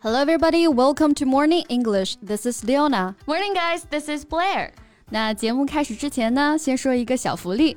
Hello, everybody. Welcome to Morning English. This is Leona. Morning, guys. This is Blair. 那节目开始之前呢，先说一个小福利。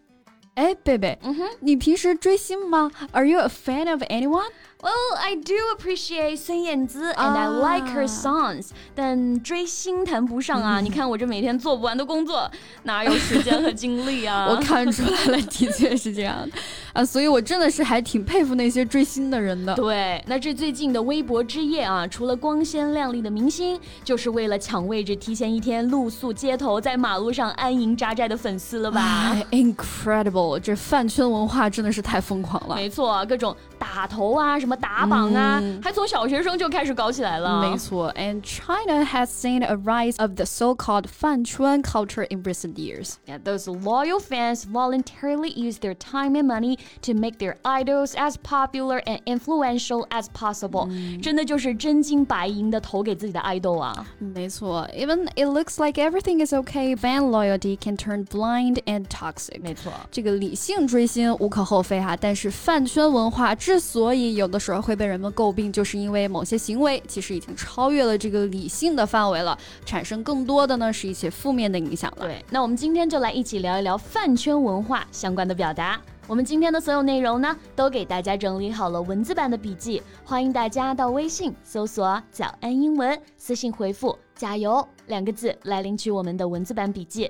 哎，贝贝，嗯哼，你平时追星吗？Are you a fan of anyone? Well, I do appreciate 孙燕姿 and I like her songs，但追星谈不上啊！你看我这每天做不完的工作，哪有时间和精力啊？我看出来了，的确是这样的啊！所以我真的是还挺佩服那些追星的人的。对，那这最近的微博之夜啊，除了光鲜亮丽的明星，就是为了抢位置，提前一天露宿街头，在马路上安营扎寨的粉丝了吧？Incredible！这饭圈文化真的是太疯狂了。没错，各种打头啊，什么。什么打榜啊，还从小学生就开始搞起来了。没错，and China has seen a rise of the so-called 饭圈 culture in recent years. Yeah, those loyal fans voluntarily use their time and money to make their idols as popular and influential as possible. 真的就是真金白银的投给自己的爱豆啊。没错，even it looks like everything is okay, fan loyalty can turn blind and toxic. 没错，这个理性追星无可厚非哈，但是饭圈文化之所以有的 时候会被人们诟病，就是因为某些行为其实已经超越了这个理性的范围了，产生更多的呢是一些负面的影响了。对，那我们今天就来一起聊一聊饭圈文化相关的表达。我们今天的所有内容呢，都给大家整理好了文字版的笔记，欢迎大家到微信搜索“早安英文”，私信回复“加油”两个字来领取我们的文字版笔记。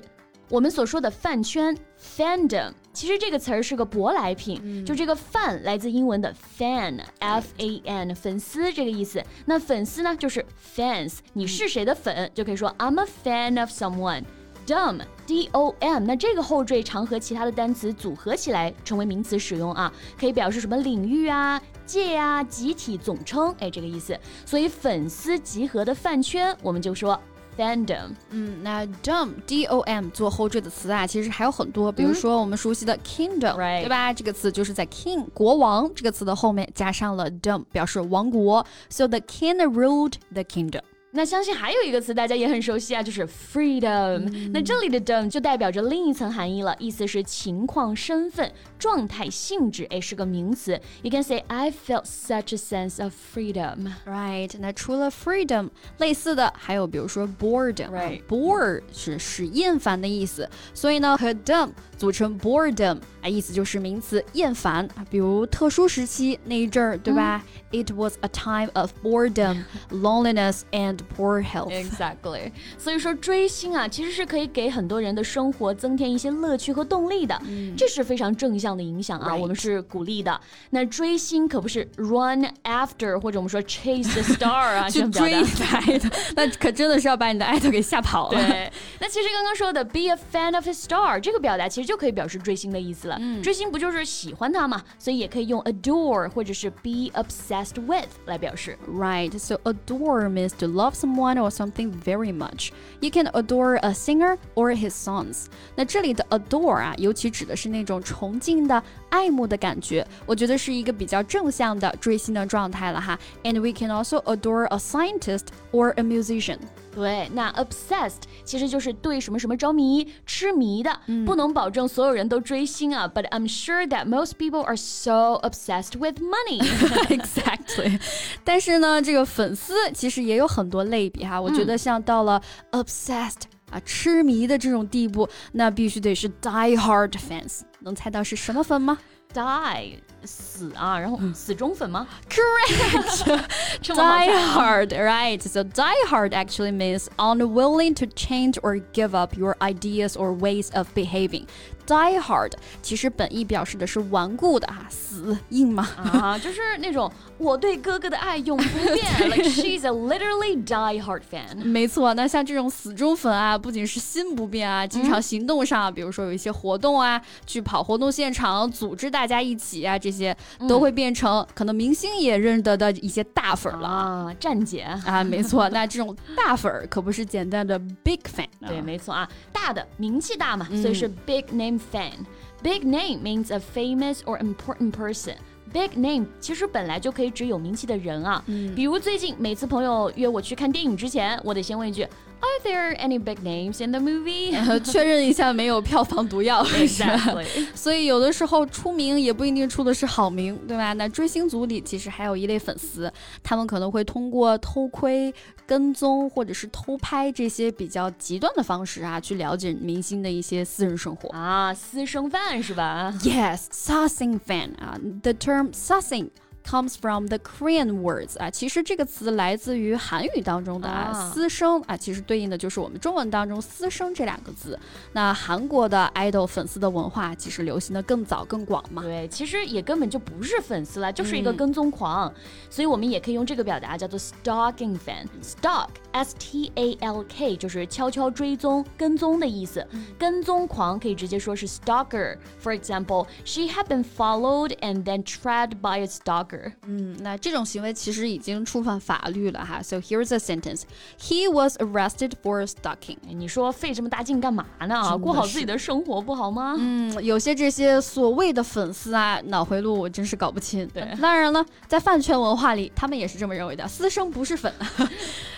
我们所说的饭圈 fandom，其实这个词儿是个舶来品，嗯、就这个 “fan” 来自英文的 fan，f a n，粉丝这个意思。那粉丝呢，就是 fans，你是谁的粉，就可以说 I'm a fan of someone。Dom D O M，那这个后缀常和其他的单词组合起来成为名词使用啊，可以表示什么领域啊、界啊、集体、总称，哎，这个意思。所以粉丝集合的饭圈，我们就说。fandom，嗯，那 dom d o m 做后缀的词啊，其实还有很多，比如说我们熟悉的 kingdom，、嗯、对吧？这个词就是在 king 国王这个词的后面加上了 dom，表示王国。So the king ruled the kingdom。那相信还有一个词大家也很熟悉啊，就是 freedom。嗯、那这里的 dom 就代表着另一层含义了，意思是情况、身份、状态、性质，哎，是个名词。You can say I felt such a sense of freedom。Right。那除了 freedom，类似的还有比如说 boredom。Right。Bore 是使厌烦的意思，所以呢和 dom 组成 boredom，啊，意思就是名词厌烦。比如特殊时期那一阵儿，对吧、嗯、？It was a time of boredom, loneliness and poor health. Exactly. 所以说追星啊，其实是可以给很多人的生活增添一些乐趣和动力的，嗯、这是非常正向的影响啊， Right. 我们是鼓励的。那追星可不是 run after 或者我们说 chase the star 啊，去追你的爱豆，那可真的是要把你的爱豆给吓跑了。对，那其实刚刚说的 be a fan of his star 这个表达，其实就可以表示追星的意思了。嗯、追星不就是喜欢他嘛？所以也可以用 adore 或者是 be obsessed with 来表示。 Right. So adore means to love someone or something very much. You can adore a singer or his songs. 那这里的 adore 啊，尤其指的是那种崇敬的、 爱慕的感觉，我觉得是一个比较正向的追星的状态了哈。And we can also adore a scientist or a musician. 对，那 obsessed 其实就是对什么什么着迷、痴迷的，嗯、不能保证所有人都追星啊。But I'm sure that most people are so obsessed with money. exactly. 但是呢，这个粉丝其实也有很多类比哈。我觉得像到了 obsessed、嗯、啊痴迷的这种地步，那必须得是 die hard fans。能猜到是什么粉吗？ Die 死啊，然后死忠粉吗？Correct. die hard, right? So die hard actually means unwilling to change or give up your ideas or ways of behaving. Die hard，其实本意表示的是顽固的哈，死硬嘛。啊，就是那种我对哥哥的爱永不变，like she's a literally die hard fan。没错，那像这种死忠粉啊，不仅是心不变啊，经常行动上，比如说有一些活动啊，去跑活动现场，组织大家一起啊，这些都会变成可能明星也认得的一些大粉了啊，站姐啊，没错，那这种大粉可不是简单的 big fan。对，没错啊，大的名气大嘛，所以是 big name fan。Big name means a famous or important person. Big name 其实本来就可以指有名气的人啊，嗯、比如最近每次朋友约我去看电影之前，我得先问一句 Are there any big names in the movie？确认一下没有票房毒药。Exactly。所以有的时候出名也不一定出的是好名，对吧？那追星族里其实还有一类粉丝，他们可能会通过偷窥、跟踪或者是偷拍这些比较极端的方式啊，去了解明星的一些私人生活啊，私生饭是吧？Yes，sussing fan 啊，the term sussing。comes from the Korean words 啊，其实这个词来自于韩语当中的啊，私生啊，其实对应的就是我们中文当中私生这两个字。那韩国的 idol 粉丝的文化其实流行的更早更广嘛。对，其实也根本就不是粉丝了，就是一个跟踪狂。嗯、所以我们也可以用这个表达叫做 stalking fan。stalk s t a l k 就是悄悄追踪、跟踪的意思。嗯、跟踪狂可以直接说是 stalker。For example, she had been followed and then tracked by a stalker. 嗯，那这种行为其实已经触犯法律了哈。So here's a sentence: He was arrested for stalking。你说费这么大劲干嘛呢？过好自己的生活不好吗？嗯，有些这些所谓的粉丝啊，脑回路我真是搞不清。对，当然了，在饭圈文化里，他们也是这么认为的，私生不是粉。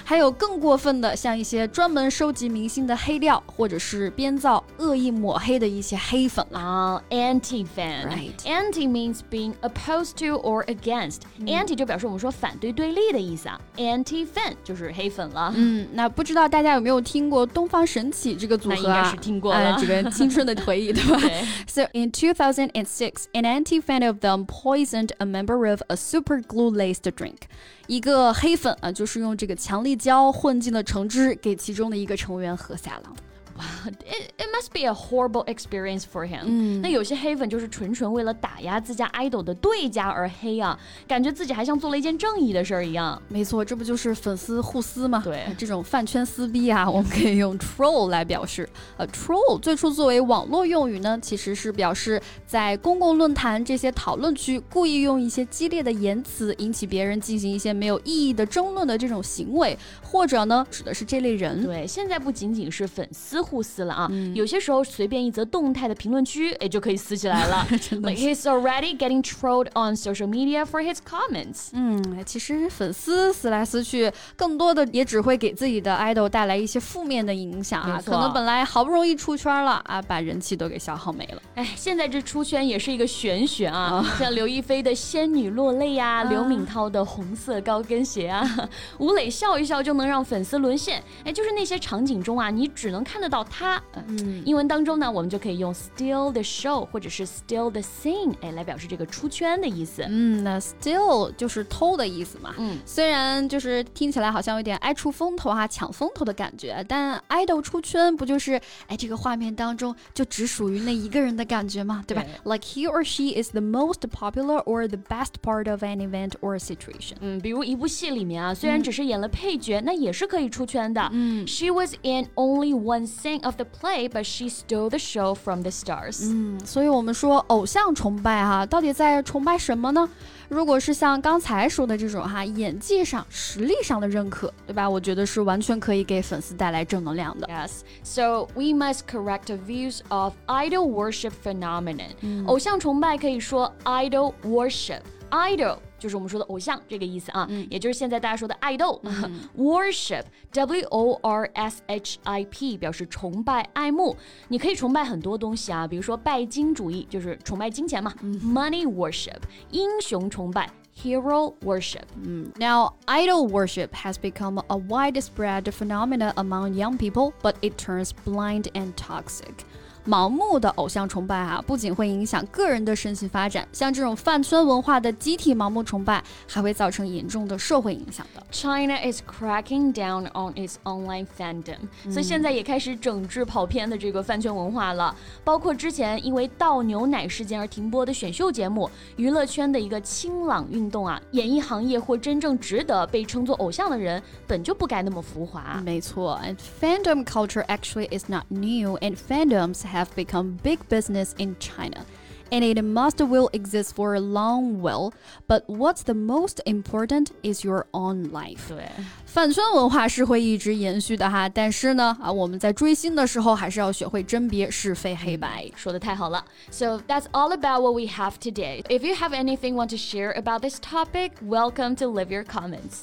还有更过分的，像一些专门收集明星的黑料，或者是编造恶意抹黑的一些黑粉啊，anti fan。Right. Anti means being opposed to or against. Anti 就表示我们说反对对立的意思啊。Anti fan 就是黑粉了。嗯，那不知道大家有没有听过东方神起这个组合啊？应该是听过了，这个青春的回忆，对吧？So in 2006, an anti fan of them poisoned a member of a super glue laced drink. 一个黑粉啊，就是用这个强力胶混进了橙汁，给其中的一个成员喝下了。哇，it it must be a horrible experience for him。嗯，那有些黑粉就是纯纯为了打压自家 idol 的对家而黑啊，感觉自己还像做了一件正义的事儿一样。没错，这不就是粉丝互撕吗？对，这种饭圈撕逼啊，我们可以用 troll 来表示。呃，troll 最初作为网络用语呢，其实是表示在公共论坛这些讨论区故意用一些激烈的言辞引起别人进行一些没有意义的争论的这种行为，或者呢，指的是这类人。对，现在不仅仅是粉丝。互撕了啊！嗯、有些时候随便一则动态的评论区，哎，就可以撕起来了。like he's already getting trolled on social media for his comments。嗯，其实粉丝撕来撕去，更多的也只会给自己的 idol 带来一些负面的影响啊。可能本来好不容易出圈了啊，把人气都给消耗没了。哎，现在这出圈也是一个玄学啊，像刘亦菲的仙女落泪呀，刘敏涛的红色高跟鞋啊，吴磊笑一笑就能让粉丝沦陷。哎，就是那些场景中啊，你只能看得到。他，嗯，英文当中呢，我们就可以用 steal the show 或者是 steal the scene，哎，来表示这个出圈的意思。嗯，那 steal 就是偷的意思嘛。嗯，虽然就是听起来好像有点爱出风头啊，抢风头的感觉，但 idol 出圈不就是哎这个画面当中就只属于那一个人的感觉嘛，对吧？Like he or she is the most popular or the best part of an event or situation。嗯，比如一部戏里面啊，虽然只是演了配角，那也是可以出圈的。嗯，She was in only one scene。of the play, but she stole the show from the stars. 嗯，所以我们说偶像崇拜哈，到底在崇拜什么呢？如果是像刚才说的这种哈，演技上、实力上的认可，对吧？我觉得是完全可以给粉丝带来正能量的。 Yes, so we must correct the views of idol worship phenomenon. 偶像崇拜可以说 idol worship. Idol 就是我们说的偶像这个意思啊，也就是现在大家说的爱豆。Worship，W O R S H I P 表示崇拜、爱慕。你可以崇拜很多东西啊，比如说拜金主义，就是崇拜金钱嘛。Money worship，英雄崇拜。Hero worship. Now, idol worship has become a widespread phenomenon among young people, but it turns blind and toxic. 盲目的偶像崇拜啊，不仅会影响个人的身心发展，像这种饭圈文化的集体盲目崇拜，还会造成严重的社会影响的。China is cracking down on its online fandom，、所以现在也开始整治跑偏的这个饭圈文化了，包括之前因为倒牛奶事件而停播的选秀节目，娱乐圈的一个清朗运动啊，演艺行业或真正值得被称作偶像的人，本就不该那么浮华。没错，and fandom culture actually is not new, and fandoms have become big business in China. And it must will exist for a long while. But what's the most important is your own life. 对。饭圈文化是会一直延续的哈，但是呢，啊，我们在追星的时候还是要学会甄别是非黑白。说的太好了。So that's all about what we have today. If you have anything want to share about this topic, welcome to leave your comments.